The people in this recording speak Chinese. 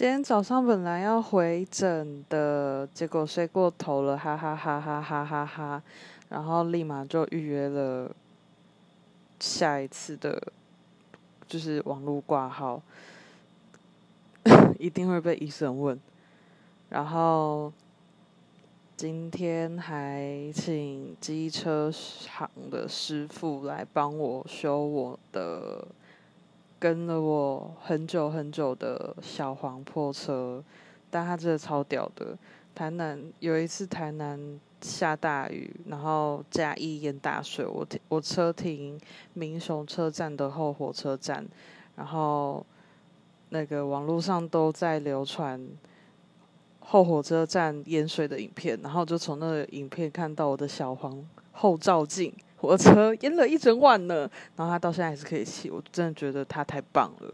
今天早上本来要回诊的，结果睡过头了，哈哈哈哈哈哈哈！然后立马就预约了下一次的，就是网络挂号，一定会被医生问。然后今天还请机车行的师傅来帮我修我的。跟了我很久很久的小黄破车，但他真的超屌的。台南有一次台南下大雨，然后嘉义淹大水，我停我车停民雄车站的后火车站，然后那个网络上都在流传后火车站淹水的影片，然后就从那个影片看到我的小黄后照镜。火车淹了一整晚呢，然后他到现在还是可以骑，我真的觉得他太棒了。